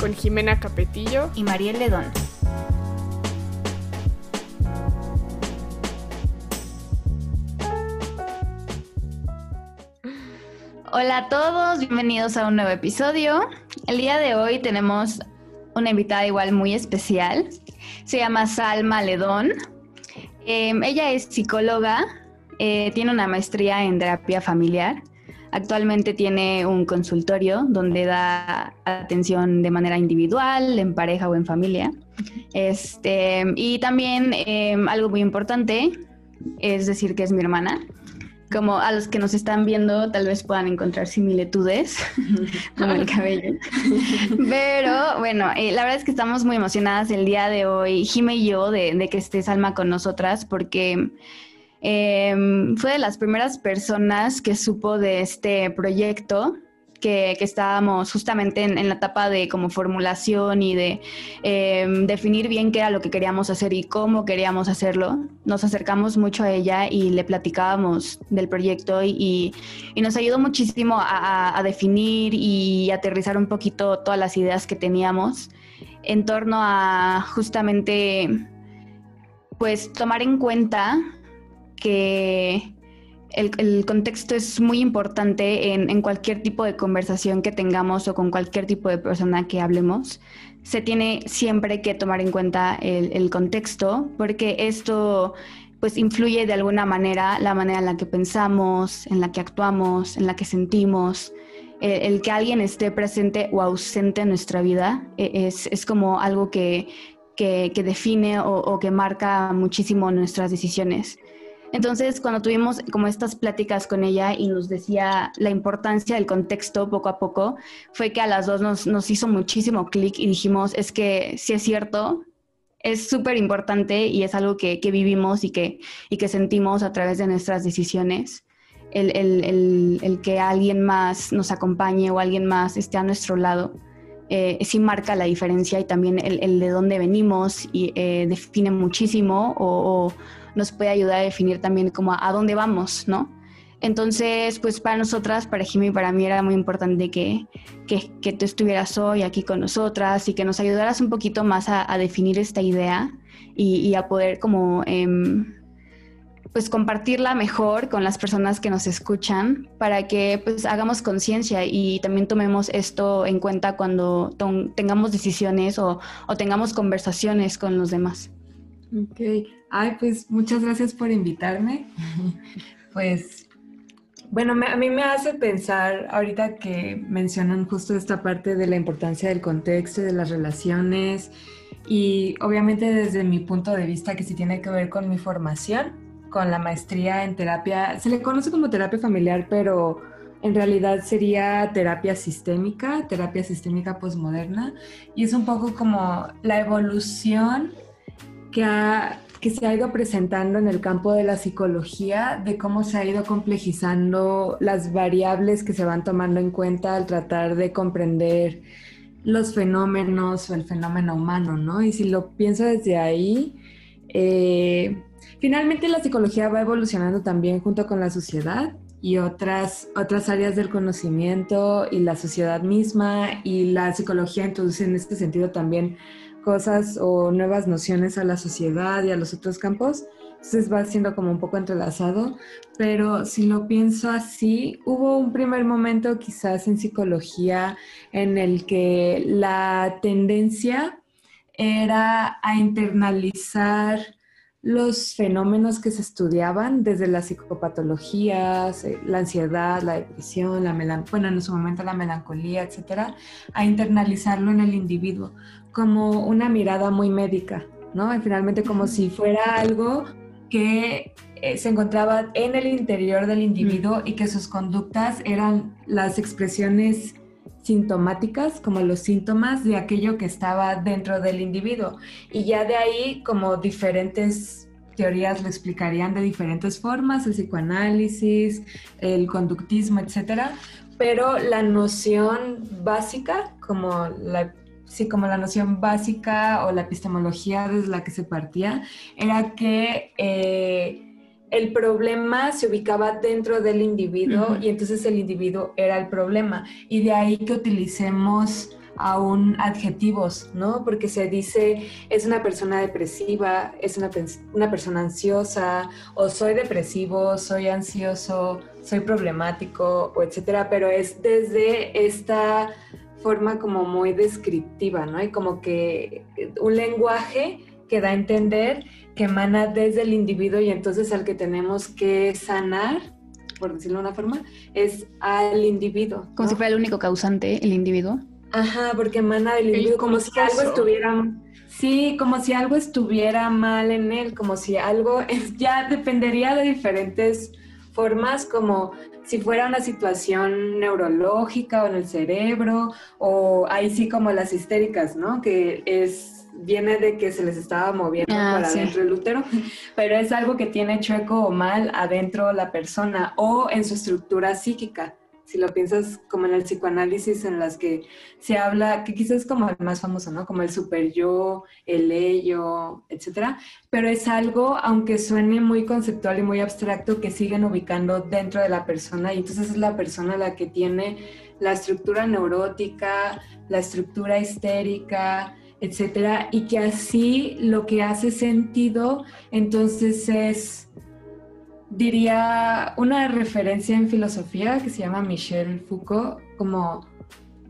con Jimena Capetillo y Mariel Ledón. Hola a todos, bienvenidos a un nuevo episodio. El día de hoy tenemos una invitada igual muy especial. Se llama Salma Ledón. Em, ella es psicóloga, eh, tiene una maestría en terapia familiar Actualmente tiene un consultorio donde da atención de manera individual, en pareja o en familia. Este, y también em, algo muy importante es decir que es mi hermana. Como a los que nos están viendo tal vez puedan encontrar similitudes con el cabello. Pero bueno, eh, la verdad es que estamos muy emocionadas el día de hoy, Jime y yo, de, de que esté Salma con nosotras porque Em, fue de las primeras personas que supo de este proyecto. Que, estábamos justamente en, la etapa de como formulación y de em, definir bien qué era lo que queríamos hacer y cómo queríamos hacerlo. Nos acercamos mucho a ella y le platicábamos del proyecto y, nos ayudó muchísimo a, a, definir y aterrizar un poquito todas las ideas que teníamos en torno a justamente pues tomar en cuenta que el, contexto es muy importante en, cualquier tipo de conversación que tengamos o con cualquier tipo de persona que hablemos. Se tiene siempre que tomar en cuenta el, contexto porque esto pues influye de alguna manera la manera en la que pensamos, en la que actuamos, en la que sentimos. El, que alguien esté presente o ausente en nuestra vida e, es, como algo que, define o que marca muchísimo nuestras decisiones. Entonces, cuando tuvimos como estas pláticas con ella y nos decía la importancia del contexto poco a poco, fue que a las dos nos, hizo muchísimo clic y dijimos, es que sí es cierto, es súper importante y es algo que, vivimos y que, y que sentimos a través de nuestras decisiones. El, que alguien más nos acompañe o alguien más esté a nuestro lado. Eh, sí marca la diferencia y también el, de dónde venimos y eh, define muchísimo o, nos puede ayudar a definir también como a, dónde vamos, ¿no? Entonces, pues para nosotras, para Jimmy y para mí era muy importante que, que, tú estuvieras hoy aquí con nosotras y que nos ayudaras un poquito más a, definir esta idea y, a poder como em, pues compartirla mejor con las personas que nos escuchan para que pues hagamos conciencia y también tomemos esto en cuenta cuando tengamos decisiones o, o tengamos conversaciones con los demás. Ok, ay, pues muchas gracias por invitarme. pues, bueno, a mí me hace pensar ahorita que mencionan justo esta parte de la importancia del contexto, de las relaciones y obviamente desde mi punto de vista que sí tiene que ver con mi formación, con la maestría en terapia, se le conoce como terapia familiar, pero en realidad sería terapia sistémica, terapia sistémica posmoderna, y es un poco como la evolución que, se ha ido presentando en el campo de la psicología, de cómo se ha ido complejizando las variables que se van tomando en cuenta al tratar de comprender los fenómenos o el fenómeno humano, ¿no? Y si lo pienso desde ahí, eh, finalmente la psicología va evolucionando también junto con la sociedad y otras, otras áreas del conocimiento y la sociedad misma y la psicología introduce en este sentido también cosas o nuevas nociones a la sociedad y a los otros campos. Entonces va siendo como un poco entrelazado, pero si lo pienso así, hubo un primer momento quizás en psicología en el que la tendencia era a internalizar los fenómenos que se estudiaban desde las psicopatologías, eh, la ansiedad, la depresión, la melancolía, bueno, en su momento la melancolía, etcétera, a internalizarlo en el individuo como una mirada muy médica, ¿no? Y finalmente como si fuera algo que eh, se encontraba en el interior del individuo y que sus conductas eran las expresiones sintomáticas, como los síntomas de aquello que estaba dentro del individuo. Y ya de ahí, como diferentes teorías lo explicarían de diferentes formas, el psicoanálisis, el conductismo, etcétera, pero la noción básica, como la, sí, como la noción básica o la epistemología desde la que se partía, era que eh, el problema se ubicaba dentro del individuo y entonces el individuo era el problema. Y de ahí que utilicemos aún adjetivos, ¿no? Porque se dice es una persona depresiva, es una, una persona ansiosa, o soy depresivo, soy ansioso, soy problemático, o etcétera, pero es desde esta forma como muy descriptiva, ¿no? Y como que un lenguaje que da a entender que emana desde el individuo y entonces al que tenemos que sanar, por decirlo de una forma, es al individuo. Como si fuera el único causante, el individuo. Ajá, porque emana del individuo, como si algo estuviera, sí, como si algo estuviera mal en él, como si algo, ya dependería de diferentes formas, como si fuera una situación neurológica o en el cerebro, o ahí sí como las histéricas, ¿no? Que es viene de que se les estaba moviendo ah, por adentro el útero, pero es algo que tiene chueco o mal adentro la persona o en su estructura psíquica. Si lo piensas como en el psicoanálisis en las que se habla, que quizás es como el más famoso, ¿no? Como el super yo, el ello, etcétera. Pero es algo, aunque suene muy conceptual y muy abstracto, que siguen ubicando dentro de la persona y entonces es la persona la que tiene la estructura neurótica, la estructura histérica, etcétera, y que así lo que hace sentido entonces es, diría, una referencia en filosofía que se llama Michel Foucault, como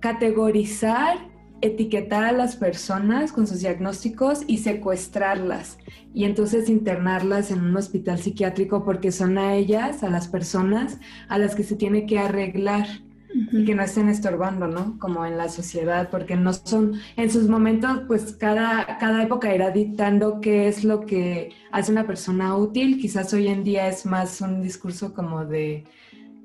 categorizar, etiquetar a las personas con sus diagnósticos y secuestrarlas, y entonces internarlas en un hospital psiquiátrico porque son a ellas, a las personas, a las que se tiene que arreglar y que no estén estorbando, ¿no? Como en la sociedad, porque no son, en sus momentos, pues cada, cada época irá dictando qué es lo que hace una persona útil. Quizás hoy en día es más un discurso como de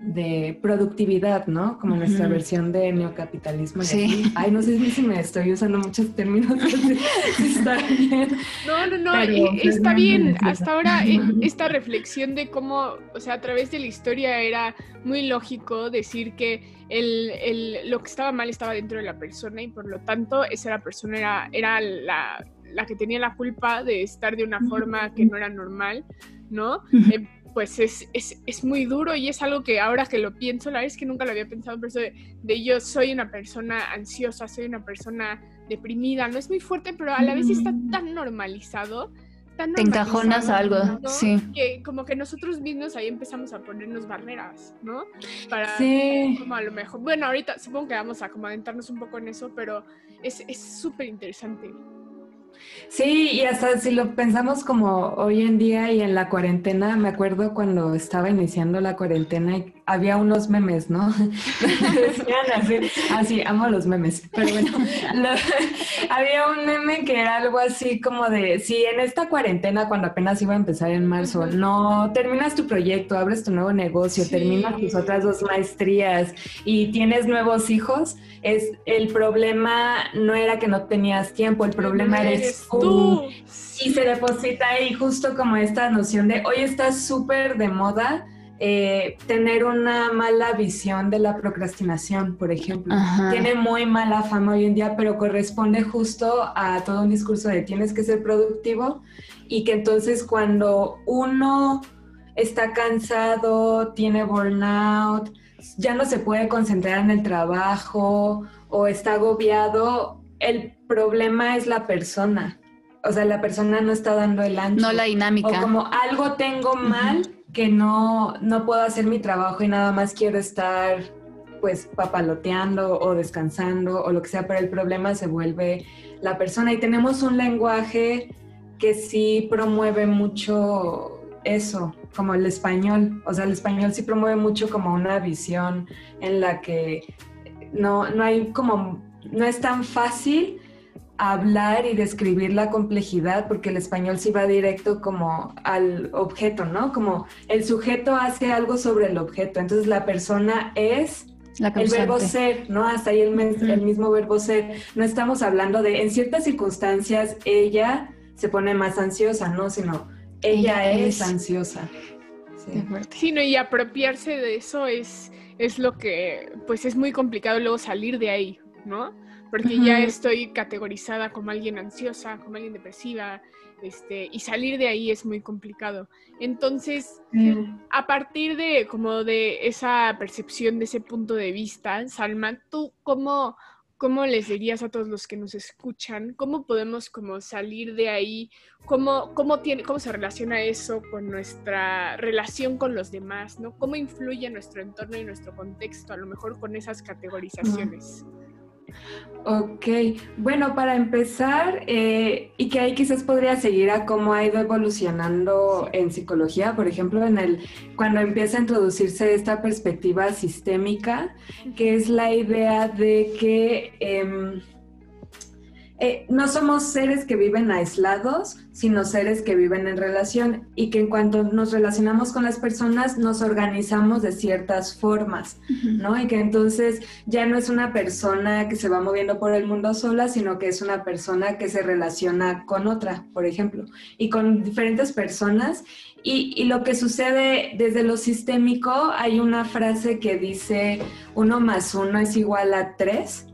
de productividad, ¿no? Como nuestra versión de neocapitalismo. Sí. Ay, no sé si me estoy usando muchos términos. está bien. No, no, no, está bien. Hasta ahora eh, esta reflexión de cómo, o sea, a través de la historia era muy lógico decir que el, el, lo que estaba mal estaba dentro de la persona y por lo tanto esa la persona era, era la, la que tenía la culpa de estar de una forma que no era normal, ¿no? Pues es, es, es, muy duro y es algo que ahora que lo pienso, la verdad es que nunca lo había pensado, pero eso de, yo soy una persona ansiosa, soy una persona deprimida, no es muy fuerte, pero a la vez está tan normalizado. Tan Te encajonas algo, sí. Que como que nosotros mismos ahí empezamos a ponernos barreras, ¿no? Para sí. como a lo mejor, bueno, ahorita supongo que vamos a como adentrarnos un poco en eso, pero es súper interesante. Sí, y hasta si lo pensamos como hoy en día y en la cuarentena, me acuerdo cuando estaba iniciando la cuarentena y había unos memes, ¿no? Decían así, así, amo los memes, pero bueno, había un meme que era algo así como de, si en esta cuarentena, cuando apenas iba a empezar en marzo, no terminas tu proyecto, abres tu nuevo negocio, terminas tus otras dos maestrías y tienes nuevos hijos, es el problema no era que no tenías tiempo, el problema eres tú. Y se deposita ahí justo como esta noción de hoy está súper de moda eh, tener una mala visión de la procrastinación, por ejemplo. Tiene muy mala fama hoy en día, pero corresponde justo a todo un discurso de tienes que ser productivo y que entonces cuando uno está cansado, tiene burnout, ya no se puede concentrar en el trabajo o está agobiado, el problema es la persona. O sea, la persona no está dando el ancho. No la dinámica. O como algo tengo mal que no, no puedo hacer mi trabajo y nada más quiero estar pues papaloteando o descansando o lo que sea, pero el problema se vuelve la persona y tenemos un lenguaje que sí promueve mucho eso, como el español, o sea, el español sí promueve mucho como una visión en la que no, no hay como, no es tan fácil hablar y describir la complejidad, porque el español sí va directo como al objeto, ¿no? Como el sujeto hace algo sobre el objeto, entonces la persona es el verbo ser, ¿no? Hasta ahí el, el, mismo verbo ser. No estamos hablando de, en ciertas circunstancias, ella se pone más ansiosa, ¿no? Sino, ella, es, ansiosa. Sí. no, y apropiarse de eso es, es lo que, pues es muy complicado luego salir de ahí, ¿no? Porque ya estoy categorizada como alguien ansiosa, como alguien depresiva, este, y salir de ahí es muy complicado. Entonces, a partir de como de esa percepción, de ese punto de vista, Salma, ¿tú cómo, cómo les dirías a todos los que nos escuchan? ¿Cómo podemos como salir de ahí? ¿Cómo, cómo, tiene, cómo se relaciona eso con nuestra relación con los demás? ¿no? ¿Cómo influye nuestro entorno y nuestro contexto, a lo mejor con esas categorizaciones? Ok, bueno, para empezar, eh, y que ahí quizás podría seguir a cómo ha ido evolucionando en psicología, por ejemplo, en el cuando empieza a introducirse esta perspectiva sistémica, que es la idea de que em, eh, no somos seres que viven aislados, sino seres que viven en relación y que en cuanto nos relacionamos con las personas nos organizamos de ciertas formas, ¿no? Y que entonces ya no es una persona que se va moviendo por el mundo sola, sino que es una persona que se relaciona con otra, por ejemplo, y con diferentes personas. Y, y lo que sucede desde lo sistémico, hay una frase que dice uno más uno es igual a tres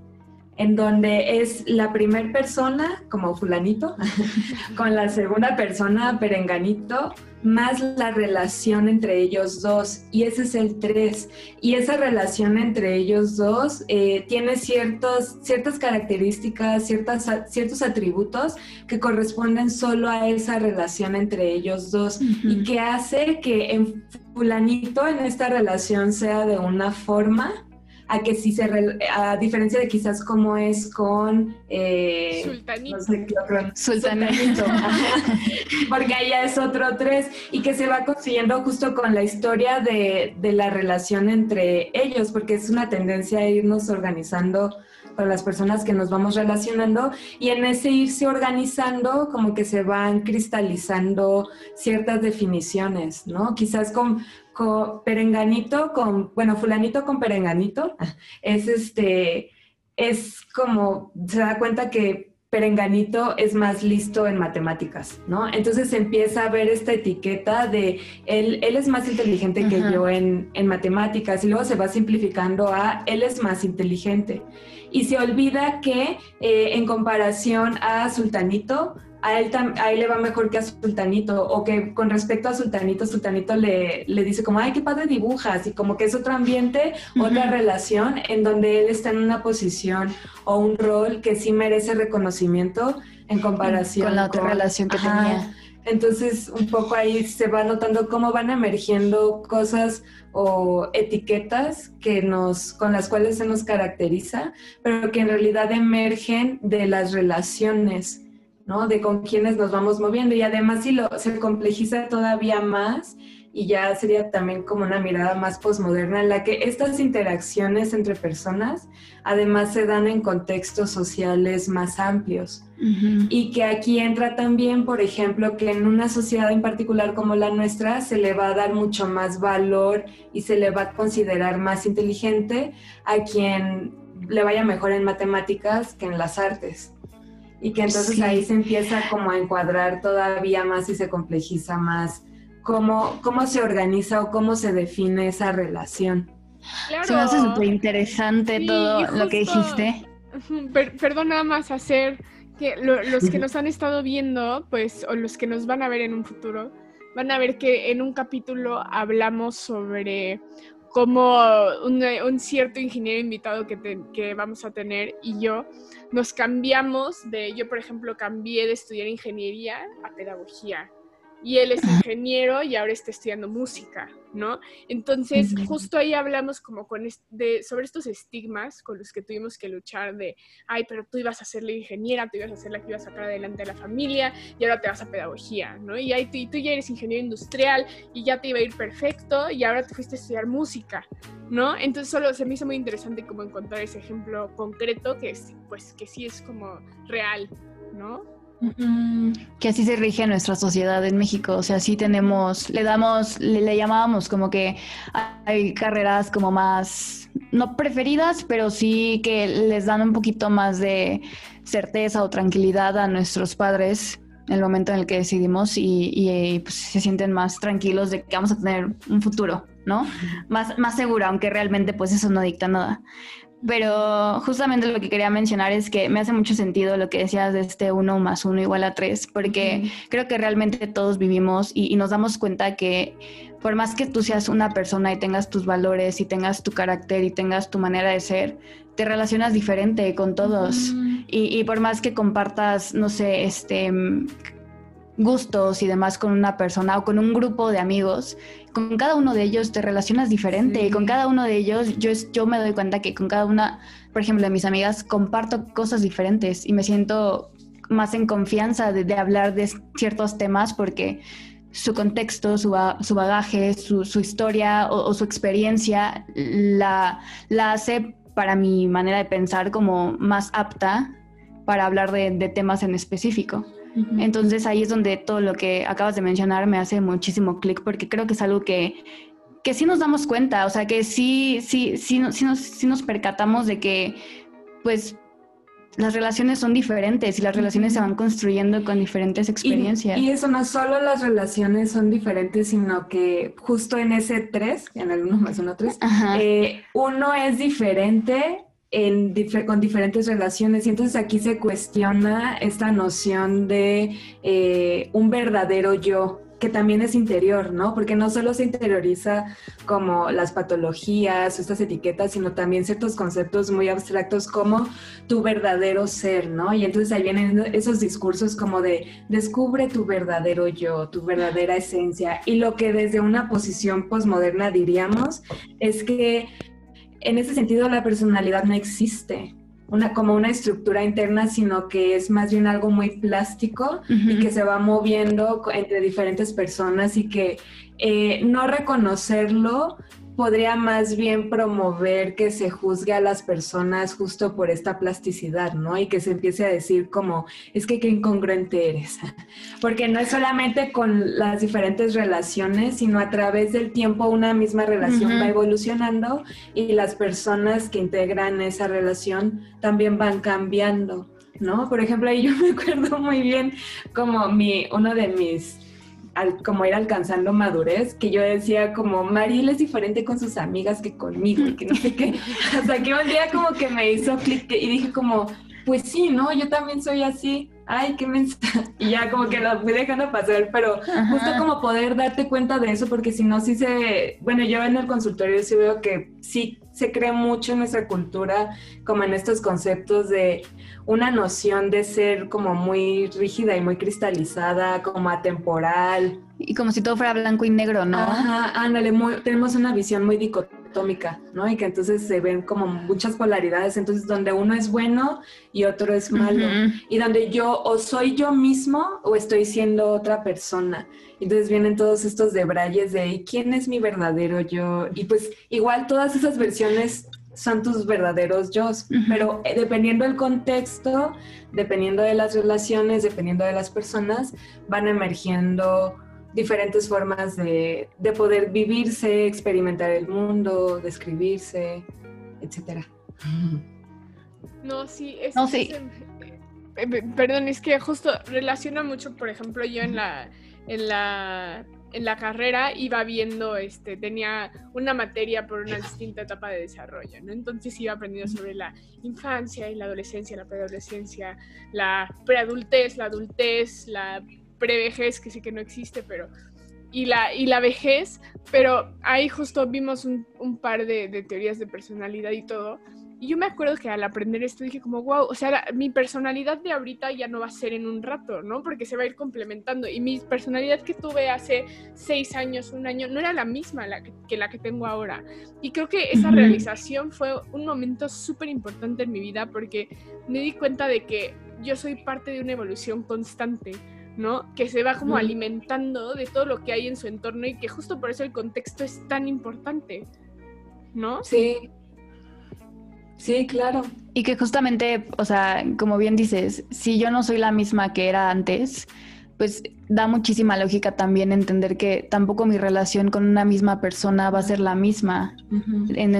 en donde es la primera persona, como fulanito, con la segunda persona, perenganito, más la relación entre ellos dos. Y ese es el tres. Y esa relación entre ellos dos eh, tiene ciertos, ciertas características, ciertas, ciertos atributos que corresponden solo a esa relación entre ellos dos y que hace que en fulanito en esta relación sea de una forma a que sí se, a diferencia de quizás como es con... Eh, sultanito. No sé qué sultanito. porque ahí ya es otro tres y que se va consiguiendo justo con la historia de, de la relación entre ellos, porque es una tendencia a irnos organizando con las personas que nos vamos relacionando y en ese irse organizando como que se van cristalizando ciertas definiciones, ¿no? Quizás con, perenganito con, bueno, fulanito con perenganito, es este, es como, se da cuenta que perenganito es más listo en matemáticas, ¿no? Entonces empieza a ver esta etiqueta de él, él es más inteligente que yo en, en, matemáticas y luego se va simplificando a él es más inteligente. Y se olvida que eh, en comparación a Sultanito, a él, a él le va mejor que a Sultanito, o que con respecto a Sultanito, Sultanito le, le dice como, ay, qué padre dibujas, y como que es otro ambiente, otra relación en donde él está en una posición o un rol que sí merece reconocimiento en comparación con la otra relación que tenía. Entonces, un poco ahí se va notando cómo van emergiendo cosas o etiquetas que nos, con las cuales se nos caracteriza, pero que en realidad emergen de las relaciones ¿no? De con quienes nos vamos moviendo. Y además si lo, se complejiza todavía más y ya sería también como una mirada más posmoderna en la que estas interacciones entre personas además se dan en contextos sociales más amplios. Y que aquí entra también, por ejemplo, que en una sociedad en particular como la nuestra se le va a dar mucho más valor y se le va a considerar más inteligente a quien le vaya mejor en matemáticas que en las artes y que entonces ahí se empieza como a encuadrar todavía más y se complejiza más cómo, cómo se organiza o cómo se define esa relación. Claro. Se me hace súper interesante todo lo que dijiste. perdón, nada más hacer que los que nos han estado viendo, pues, o los que nos van a ver en un futuro, van a ver que en un capítulo hablamos sobre cómo un, cierto ingeniero invitado que, que vamos a tener y yo nos cambiamos de, yo por ejemplo cambié de estudiar ingeniería a pedagogía y él es ingeniero y ahora está estudiando música, ¿no? Entonces, justo ahí hablamos como con de, sobre estos estigmas con los que tuvimos que luchar de, ay, pero tú ibas a ser la ingeniera, tú ibas a ser la que iba a sacar adelante a la familia y ahora te vas a pedagogía, ¿no? Y, ahí, tú, tú ya eres ingeniero industrial y ya te iba a ir perfecto y ahora te fuiste a estudiar música, ¿no? Entonces, solo se me hizo muy interesante como encontrar ese ejemplo concreto que, pues, que sí es como real, ¿no? Que así se rige nuestra sociedad en México. O sea, sí tenemos, le damos, le, le llamábamos como que hay carreras como más, no preferidas, pero sí que les dan un poquito más de certeza o tranquilidad a nuestros padres en el momento en el que decidimos y, pues, se sienten más tranquilos de que vamos a tener un futuro, ¿no? Más, más seguro, aunque realmente pues eso no dicta nada. Pero justamente lo que quería mencionar es que me hace mucho sentido lo que decías de este uno más uno igual a tres, porque creo que realmente todos vivimos y, nos damos cuenta que por más que tú seas una persona y tengas tus valores y tengas tu carácter y tengas tu manera de ser, te relacionas diferente con todos. y, y, por más que compartas, no sé, este gustos y demás con una persona o con un grupo de amigos, con cada uno de ellos te relacionas diferente y con cada uno de ellos yo, yo me doy cuenta que con cada una, por ejemplo, de mis amigas comparto cosas diferentes y me siento más en confianza de, hablar de ciertos temas porque su contexto, su, su bagaje, su, su historia o, su experiencia la, la hace para mi manera de pensar como más apta para hablar de, de temas en específico. Entonces ahí es donde todo lo que acabas de mencionar me hace muchísimo clic porque creo que es algo que, que sí nos damos cuenta, o sea, que sí, sí, sí, sí, nos, sí nos percatamos de que pues las relaciones son diferentes y las relaciones se van construyendo con diferentes experiencias. Y, eso no solo las relaciones son diferentes, sino que justo en ese tres, en el uno más uno tres, eh, uno es diferente con diferentes relaciones. Y entonces aquí se cuestiona esta noción de eh, un verdadero yo, que también es interior, ¿no? Porque no solo se interioriza como las patologías, estas etiquetas, sino también ciertos conceptos muy abstractos como tu verdadero ser, ¿no? Y entonces ahí vienen esos discursos como de descubre tu verdadero yo, tu verdadera esencia. Y lo que desde una posición posmoderna diríamos es que en ese sentido la personalidad no existe una, como una estructura interna, sino que es más bien algo muy plástico y que se va moviendo entre diferentes personas y que eh, no reconocerlo podría más bien promover que se juzgue a las personas justo por esta plasticidad, ¿no? Y que se empiece a decir como, es que qué incongruente eres. Porque no es solamente con las diferentes relaciones, sino a través del tiempo una misma relación va evolucionando y las personas que integran esa relación también van cambiando, ¿no? Por ejemplo, ahí yo me acuerdo muy bien como mi, uno de mis como ir alcanzando madurez, que yo decía como, Mariel es diferente con sus amigas que conmigo, y que no sé qué, hasta que un día como que me hizo clic y dije como, pues sí, ¿no? Yo también soy así, ay, qué mensaje, y ya como que lo fui dejando pasar, pero justo como poder darte cuenta de eso, porque si no, sí se, bueno, yo en el consultorio sí veo que sí se cree mucho en nuestra cultura, como en estos conceptos de una noción de ser como muy rígida y muy cristalizada, como atemporal. Y como si todo fuera blanco y negro, ¿no? Ajá, ándale, tenemos una visión muy dicotómica, ¿no? Y que entonces se ven como muchas polaridades, entonces donde uno es bueno y otro es malo, y donde yo o soy yo mismo o estoy siendo otra persona. Entonces vienen todos estos debrayes de quién es mi verdadero yo? Y pues igual todas esas versiones son tus verdaderos yo, pero eh, dependiendo del contexto, dependiendo de las relaciones, dependiendo de las personas, van emergiendo diferentes formas de, poder vivirse, experimentar el mundo, describirse, etcétera. No, sí, es, no, sí. Eh, perdón, es que justo relaciona mucho, por ejemplo, yo en la, en la en la carrera iba viendo, este, tenía una materia por una distinta etapa de desarrollo, ¿no? Entonces iba aprendiendo sobre la infancia y la adolescencia, la preadolescencia, la preadultez, la adultez, la prevejez, que sé que no existe, pero... Y la, y la vejez, pero ahí justo vimos un, un par de, de teorías de personalidad y todo, y yo me acuerdo que al aprender esto dije como, wow, o sea, mi personalidad de ahorita ya no va a ser en un rato, ¿no? Porque se va a ir complementando. Y mi personalidad que tuve hace seis años, un año, no era la misma la que, la que tengo ahora. Y creo que esa realización fue un momento súper importante en mi vida porque me di cuenta de que yo soy parte de una evolución constante. ¿no? Que se va como alimentando de todo lo que hay en su entorno y que justo por eso el contexto es tan importante, ¿no? Sí, Sí, claro. Y que justamente, o sea, como bien dices, si yo no soy la misma que era antes, pues da muchísima lógica también entender que tampoco mi relación con una misma persona va a ser la misma en,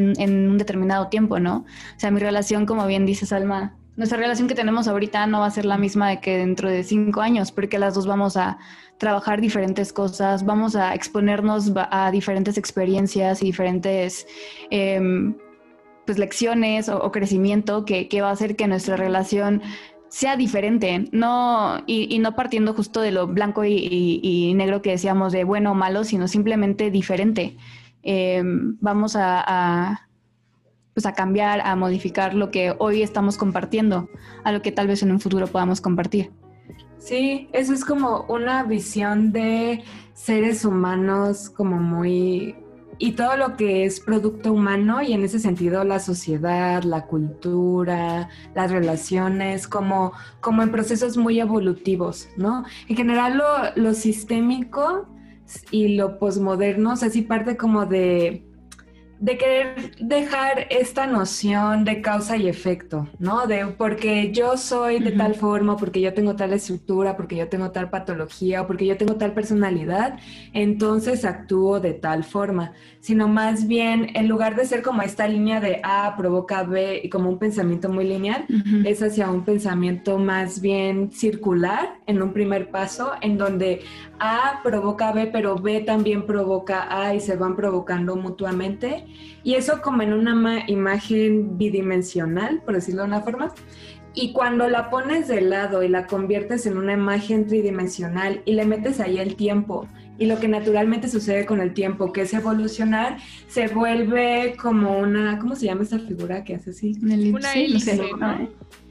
un determinado tiempo, ¿no? O sea, mi relación, como bien dice Salma, nuestra relación que tenemos ahorita no va a ser la misma de que dentro de cinco años, porque las dos vamos a trabajar diferentes cosas, vamos a exponernos a diferentes experiencias y diferentes... Em, pues lecciones o, crecimiento que, va a hacer que nuestra relación sea diferente, no, y, no partiendo justo de lo blanco y, negro que decíamos de bueno o malo, sino simplemente diferente. Em, vamos a, pues a cambiar, a modificar lo que hoy estamos compartiendo, a lo que tal vez en un futuro podamos compartir. Sí, eso es como una visión de seres humanos como muy y todo lo que es producto humano y en ese sentido la sociedad, la cultura, las relaciones, como, como en procesos muy evolutivos, ¿no? En general lo, lo sistémico y lo posmoderno, o sea, sí parte como de de querer dejar esta noción de causa y efecto, ¿no? De porque yo soy de tal forma, porque yo tengo tal estructura, porque yo tengo tal patología o porque yo tengo tal personalidad, entonces actúo de tal forma, sino más bien en lugar de ser como esta línea de A provoca B y como un pensamiento muy lineal, es hacia un pensamiento más bien circular en un primer paso, en donde A provoca B, pero B también provoca A y se van provocando mutuamente y eso como en una imagen bidimensional, por decirlo de una forma. Y cuando la pones de lado y la conviertes en una imagen tridimensional y le metes ahí el tiempo y lo que naturalmente sucede con el tiempo, que es evolucionar, se vuelve como una, ¿cómo se llama esa figura que hace así? Una hélice, ¿no?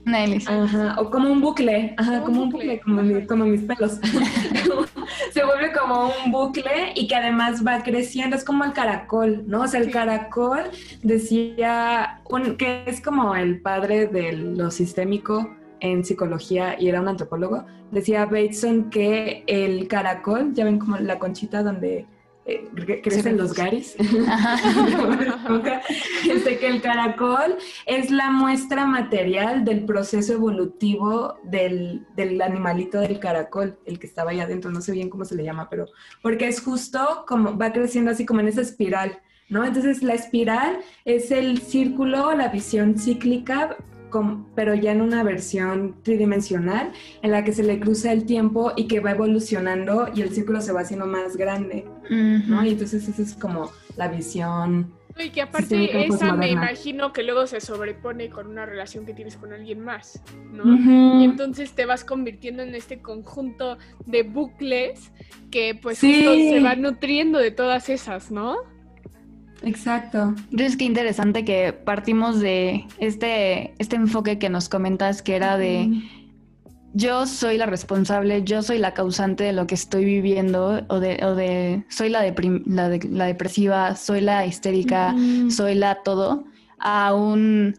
Una. Ajá, o como un bucle, ajá, como, un bucle, como, como, mis pelos. se vuelve como un bucle y que además va creciendo, es como el caracol, ¿no? O sea, el caracol decía que es como el padre de lo sistémico en psicología y era un antropólogo, decía Bateson que el caracol, ya ven como la conchita donde eh, crecen los garis. este, que el caracol es la muestra material del proceso evolutivo del, del, animalito del caracol, el que estaba allá adentro, no sé bien cómo se le llama, pero porque es justo como va creciendo así como en esa espiral. ¿No? Entonces la espiral es el círculo, la visión cíclica pero ya en una versión tridimensional en la que se le cruza el tiempo y que va evolucionando y el círculo se va haciendo más grande, ¿no? Y entonces esa es como la visión. Y que aparte esa me imagino que luego se sobrepone con una relación que tienes con alguien más, ¿no? Y entonces te vas convirtiendo en este conjunto de bucles que pues se van nutriendo de todas esas, ¿no? Exacto. Entonces, qué interesante que partimos de este, este enfoque que nos comentas, que era de yo soy la responsable, yo soy la causante de lo que estoy viviendo, o de, o de soy la, la, la, depresiva, soy la histérica, soy la todo, aún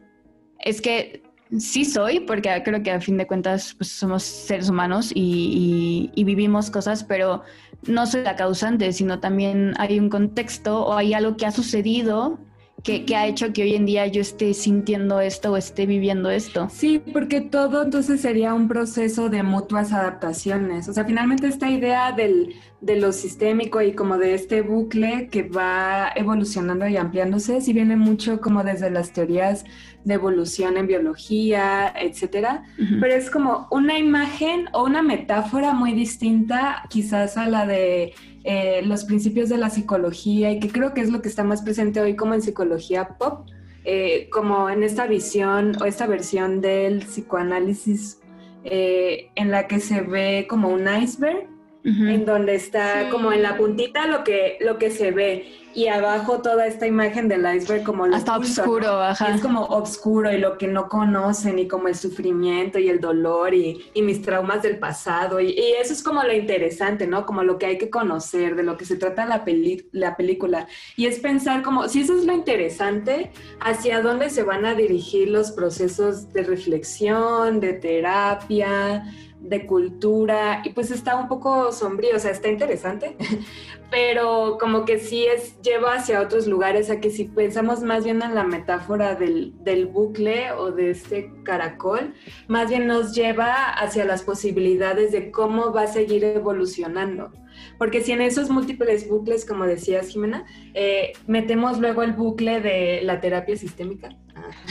es que sí soy, porque creo que a fin de cuentas pues, somos seres humanos y, y vivimos cosas, pero no soy la causante, sino también hay un contexto o hay algo que ha sucedido que, ha hecho que hoy en día yo esté sintiendo esto o esté viviendo esto. Sí, porque todo entonces sería un proceso de mutuas adaptaciones. O sea, finalmente esta idea del, de lo sistémico y como de este bucle que va evolucionando y ampliándose, sí viene mucho como desde las teorías de evolución en biología, etcétera, pero es como una imagen o una metáfora muy distinta quizás a la de eh, los principios de la psicología y que creo que es lo que está más presente hoy como en psicología pop, eh, como en esta visión o esta versión del psicoanálisis eh, en la que se ve como un iceberg en donde está como en la puntita lo que, lo que se ve y abajo toda esta imagen del iceberg como lo hasta oscuro, ajá. es como oscuro y lo que no conocen y como el sufrimiento y el dolor y, y mis traumas del pasado y, y, eso es como lo interesante, ¿no? Como lo que hay que conocer, de lo que se trata la, peli la película y es pensar como, si eso es lo interesante, hacia dónde se van a dirigir los procesos de reflexión, de terapia, de cultura y pues está un poco sombrío, o sea, está interesante, pero como que sí es lleva hacia otros lugares, a que si pensamos más bien en la metáfora del, del, bucle o de este caracol, más bien nos lleva hacia las posibilidades de cómo va a seguir evolucionando. Porque si en esos múltiples bucles, como decías Jimena, eh, metemos luego el bucle de la terapia sistémica,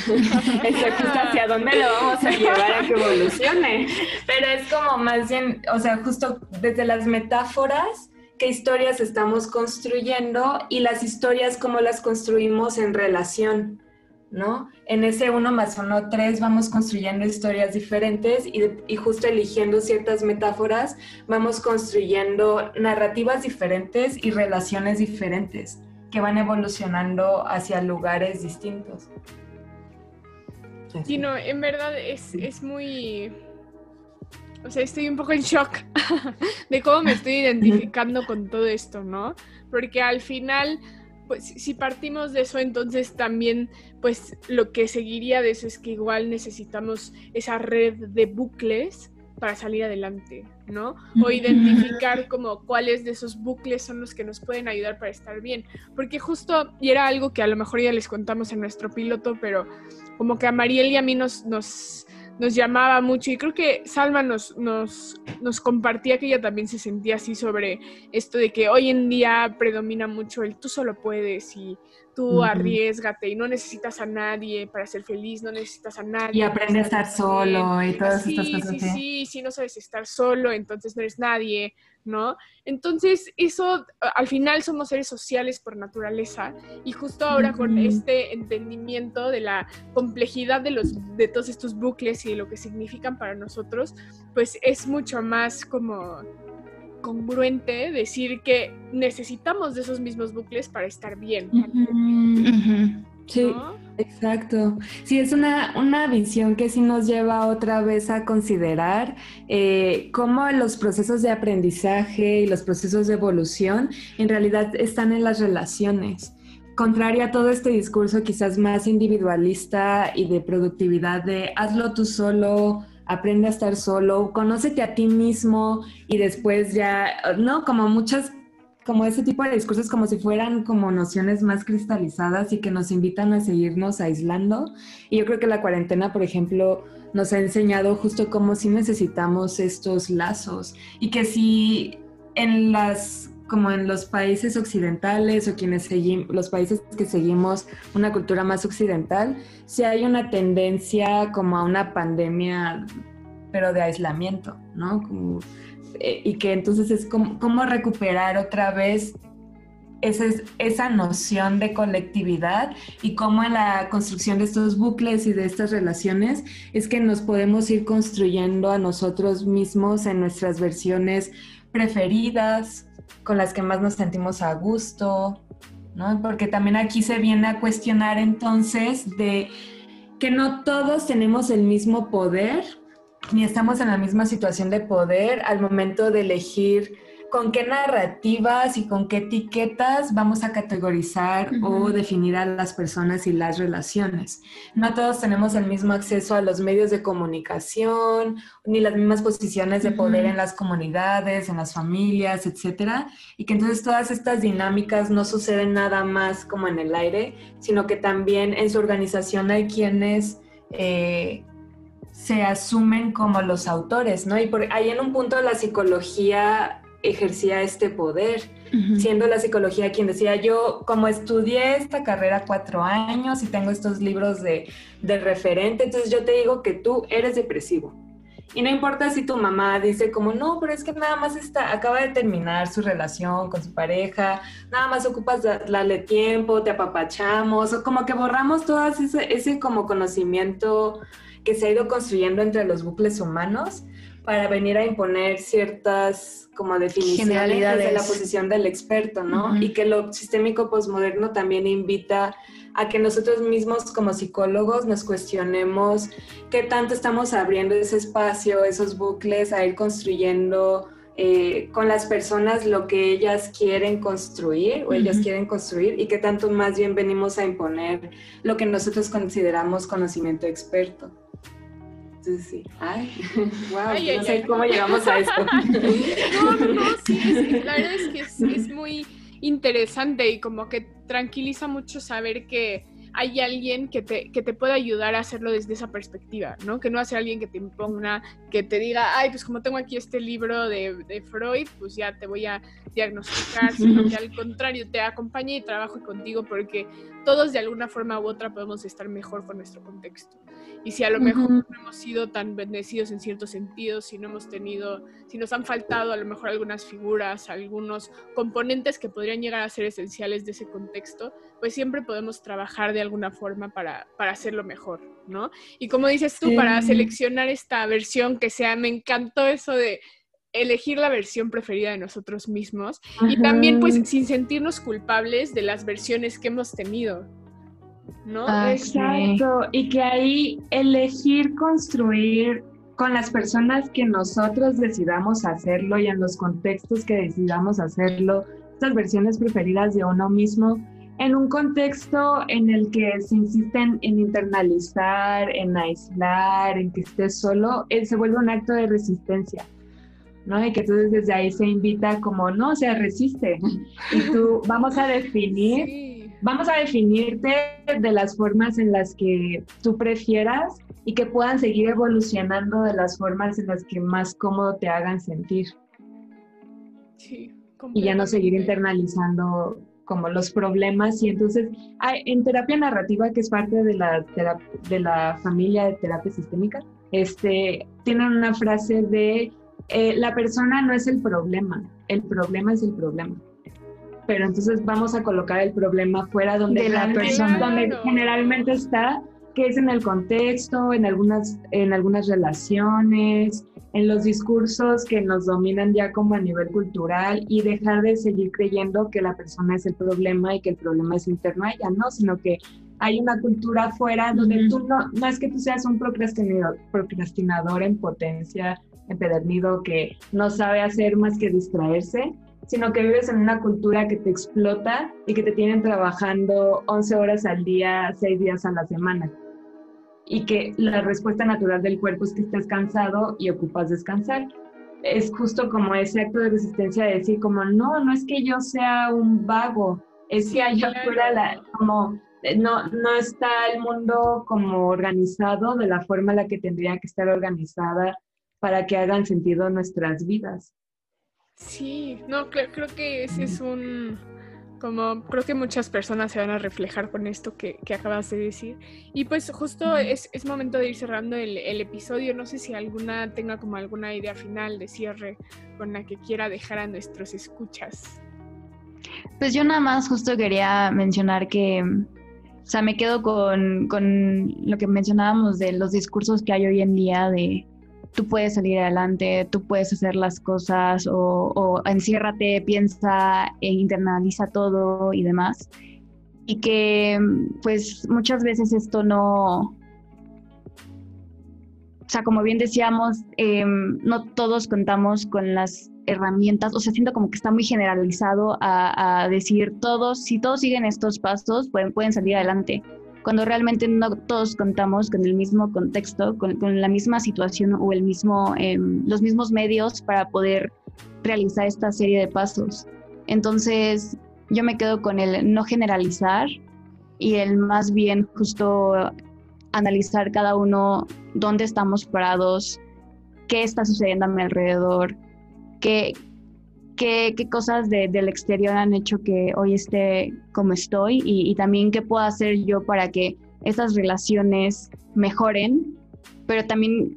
Exacto, hacia dónde lo vamos a llevar a que evolucione. Pero es como más bien, o sea, justo desde las metáforas, qué historias estamos construyendo y las historias cómo las construimos en relación, ¿no? En ese uno más uno tres vamos construyendo historias diferentes y, y justo eligiendo ciertas metáforas vamos construyendo narrativas diferentes y relaciones diferentes que van evolucionando hacia lugares distintos. Sí, no, en verdad es, es muy... O sea, estoy un poco en shock de cómo me estoy identificando con todo esto, ¿no? Porque al final, pues si partimos de eso, entonces también, pues lo que seguiría de eso es que igual necesitamos esa red de bucles para salir adelante, ¿no? O identificar como cuáles de esos bucles son los que nos pueden ayudar para estar bien. Porque justo, y era algo que a lo mejor ya les contamos en nuestro piloto, pero como que a Mariel y a mí nos, nos, nos llamaba mucho y creo que Salma nos, nos, nos, compartía que ella también se sentía así sobre esto de que hoy en día predomina mucho el tú solo puedes y tú arriesgate y no necesitas a nadie para ser feliz, no necesitas a nadie. Y aprende a estar solo y todas estas cosas. Sí, sí, sí, si no sabes estar solo, entonces no eres nadie. ¿no? Entonces, eso, al final somos seres sociales por naturaleza y justo ahora con este entendimiento de la complejidad de, los, de todos estos bucles y de lo que significan para nosotros, pues es mucho más como congruente decir que necesitamos de esos mismos bucles para estar bien. Sí, exacto. Sí, es una, una, visión que sí nos lleva otra vez a considerar eh, cómo los procesos de aprendizaje y los procesos de evolución en realidad están en las relaciones. Contrario a todo este discurso quizás más individualista y de productividad de hazlo tú solo, aprende a estar solo, conócete a ti mismo y después ya, ¿no? Como muchas como ese tipo de discursos como si fueran como nociones más cristalizadas y que nos invitan a seguirnos aislando. Y yo creo que la cuarentena, por ejemplo, nos ha enseñado justo cómo si necesitamos estos lazos y que si en las como en los países occidentales o quienes seguimos, los países que seguimos una cultura más occidental, si hay una tendencia como a una pandemia, pero de aislamiento, ¿no? Eh, y que entonces es como, recuperar otra vez esa, esa noción de colectividad y cómo en la construcción de estos bucles y de estas relaciones es que nos podemos ir construyendo a nosotros mismos en nuestras versiones preferidas, con las que más nos sentimos a gusto, ¿no? Porque también aquí se viene a cuestionar entonces de que no todos tenemos el mismo poder ni estamos en la misma situación de poder al momento de elegir con qué narrativas y con qué etiquetas vamos a categorizar o definir a las personas y las relaciones. No todos tenemos el mismo acceso a los medios de comunicación, ni las mismas posiciones de poder en las comunidades, en las familias, etcétera, y que entonces todas estas dinámicas no suceden nada más como en el aire, sino que también en su organización hay quienes eh, se asumen como los autores, ¿no? Y por ahí en un punto la psicología ejercía este poder, siendo la psicología quien decía, yo como estudié esta carrera cuatro años y tengo estos libros de, de referente, entonces yo te digo que tú eres depresivo. Y no importa si tu mamá dice como, no, pero es que nada más está, acaba de terminar su relación con su pareja, nada más ocupas darle tiempo, te apapachamos, o como que borramos todo ese, ese como conocimiento que se ha ido construyendo entre los bucles humanos para venir a imponer ciertas como definiciones de la posición del experto, ¿no? Y que lo sistémico posmoderno también invita a que nosotros mismos como psicólogos nos cuestionemos qué tanto estamos abriendo ese espacio, esos bucles, a ir construyendo eh, con las personas lo que ellas quieren construir o ellas quieren construir y qué tanto más bien venimos a imponer lo que nosotros consideramos conocimiento experto. Entonces sí, ay, wow, no sé cómo llegamos a esto. no, no, no, sí, la verdad es que es, muy interesante y como que tranquiliza mucho saber que hay alguien que te, que te pueda ayudar a hacerlo desde esa perspectiva, ¿no? Que no hace alguien que te imponga, que te diga, ay, pues como tengo aquí este libro de, de Freud, pues ya te voy a diagnosticar, sino que al contrario, te acompañe y trabajo contigo porque todos de alguna forma u otra podemos estar mejor con nuestro contexto. Y si a lo mejor no hemos sido tan bendecidos en ciertos sentidos, si no hemos tenido, si nos han faltado a lo mejor algunas figuras, algunos componentes que podrían llegar a ser esenciales de ese contexto, pues siempre podemos trabajar de alguna forma para, para hacerlo mejor, ¿no? Y como dices tú, para seleccionar esta versión que sea, me encantó eso de elegir la versión preferida de nosotros mismos y también pues sin sentirnos culpables de las versiones que hemos tenido, ¿no? Ah, Exacto, y que ahí elegir construir con las personas que nosotros decidamos hacerlo y en los contextos que decidamos hacerlo, estas versiones preferidas de uno mismo, en un contexto en el que se insisten en internalizar, en aislar, en que estés solo, él se vuelve un acto de resistencia. ¿No? Y que entonces desde ahí se invita como, no, o sea, resiste. Y tú, vamos a definir vamos a definirte de las formas en las que tú prefieras y que puedan seguir evolucionando de las formas en las que más cómodo te hagan sentir. Sí, y ya no seguir internalizando como los problemas y entonces en terapia narrativa que es parte de la, de la familia de terapia sistémica este tienen una frase de eh, la persona no es el problema el problema es el problema. Pero entonces vamos a colocar el problema fuera donde la persona, donde generalmente está, que es en el contexto, en algunas, en algunas relaciones, en los discursos que nos dominan ya como a nivel cultural y dejar de seguir creyendo que la persona es el problema y que el problema es interno a ella, no, sino que hay una cultura afuera donde tú no, no es que tú seas un procrastinador, procrastinador en potencia, empedernido, que no sabe hacer más que distraerse, sino que vives en una cultura que te explota y que te tienen trabajando 11 horas al día, 6 días a la semana. Y que la respuesta natural del cuerpo es que estés cansado y ocupas descansar. Es justo como ese acto de resistencia de decir como, no, no es que yo sea un vago, es que allá afuera la, como eh, no, no está el mundo como organizado de la forma en la que tendría que estar organizada para que hagan sentido nuestras vidas. Sí, no, creo, creo que ese es un, como creo que muchas personas se van a reflejar con esto que, acabas de decir. Y pues justo es, es momento de ir cerrando el, el, episodio. No sé si alguna tenga como alguna idea final de cierre con la que quiera dejar a nuestros escuchas. Pues yo nada más justo quería mencionar que, o sea, me quedo con, con lo que mencionábamos de los discursos que hay hoy en día de tú puedes salir adelante, tú puedes hacer las cosas o, enciérrate, piensa e internaliza todo y demás. Y que pues muchas veces esto no, o sea, como bien decíamos, em, no todos contamos con las herramientas, o sea, siento como que está muy generalizado a, decir todos, si todos siguen estos pasos, pueden salir adelante cuando realmente no todos contamos con el mismo contexto, con, la misma situación o el mismo, em, los mismos medios para poder realizar esta serie de pasos. Entonces, yo me quedo con el no generalizar y el más bien justo analizar cada uno dónde estamos parados, qué está sucediendo a mi alrededor, qué, qué, cosas del exterior han hecho que hoy esté como estoy y, también qué puedo hacer yo para que esas relaciones mejoren, pero también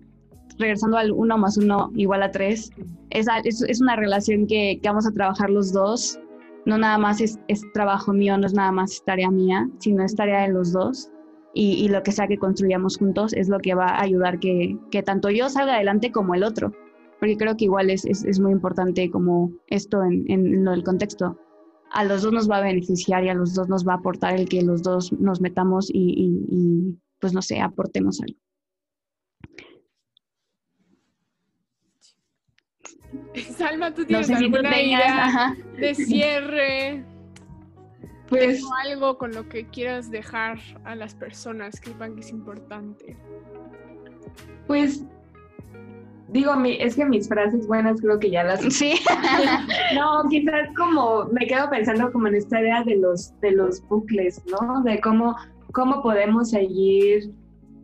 regresando al uno más uno igual a tres, es, es, una relación que, vamos a trabajar los dos, no nada más es, trabajo mío, no es nada más tarea mía, sino es tarea de los dos. Y, lo que sea que construyamos juntos es lo que va a ayudar que, que tanto yo salga adelante como el otro porque creo que igual es, es, muy importante como esto en, en, lo del contexto. A los dos nos va a beneficiar y a los dos nos va a aportar el que los dos nos metamos y, y, pues no sé, aportemos algo. Salma, ¿tú tienes alguna idea de cierre? Pues algo con lo que quieras dejar a las personas que que es importante. Pues digo, mi, es que mis frases buenas creo que ya las... Sí. no, quizás como me quedo pensando como en esta idea de los, de los bucles, ¿no? De cómo, cómo podemos seguir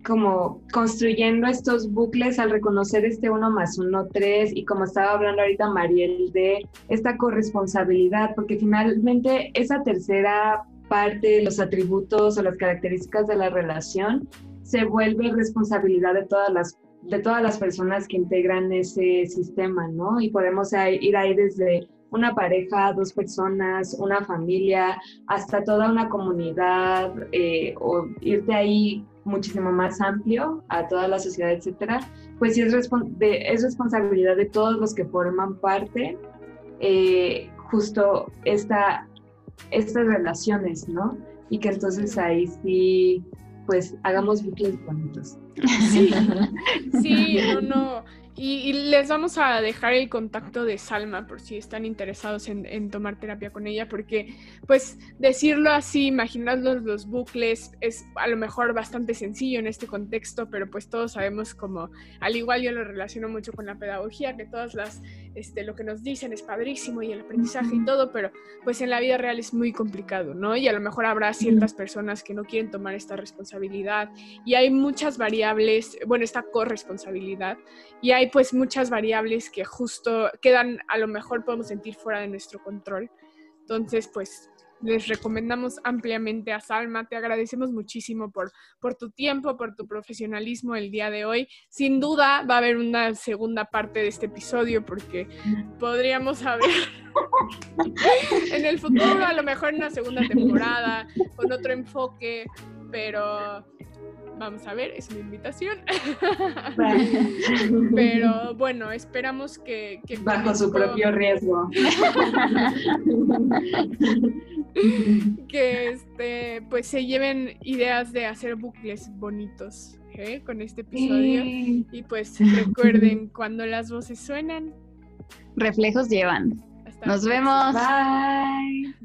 como construyendo estos bucles al reconocer este uno más uno, tres, y como estaba hablando ahorita Mariel, de esta corresponsabilidad, porque finalmente esa tercera parte, los atributos o las características de la relación, se vuelve responsabilidad de todas las de todas las personas que integran ese sistema, ¿no? Y podemos ir ahí desde una pareja, dos personas, una familia, hasta toda una comunidad, eh, o irte ahí muchísimo más amplio a toda la sociedad, etcétera, pues sí es, es responsabilidad de todos los que forman parte eh, justo esta, estas relaciones, ¿no? Y que entonces ahí sí, pues hagamos bucles bonitos. Sí, sí, no, no. Y, les vamos a dejar el contacto de Salma por si están interesados en, tomar terapia con ella, porque pues decirlo así, imaginarnos los bucles es a lo mejor bastante sencillo en este contexto, pero pues todos sabemos como, al igual yo lo relaciono mucho con la pedagogía, que todas las, este, lo que nos dicen es padrísimo y el aprendizaje y todo, pero pues en la vida real es muy complicado, ¿no? Y a lo mejor habrá ciertas personas que no quieren tomar esta responsabilidad y hay muchas variables, bueno, esta corresponsabilidad, y hay pues muchas variables que justo quedan, a lo mejor podemos sentir fuera de nuestro control. Entonces, pues les recomendamos ampliamente a Salma. Te agradecemos muchísimo por, por tu tiempo, por tu profesionalismo el día de hoy. Sin duda va a haber una segunda parte de este episodio porque podríamos haber en el futuro a lo mejor una segunda temporada con otro enfoque, pero Vamos a ver, es una invitación. Pero bueno, esperamos que... Bajo su propio riesgo. que este, pues se lleven ideas de hacer bucles bonitos ¿eh? con este episodio. Y pues recuerden, cuando las voces suenan... Reflejos llevan. Nos vemos. Bye.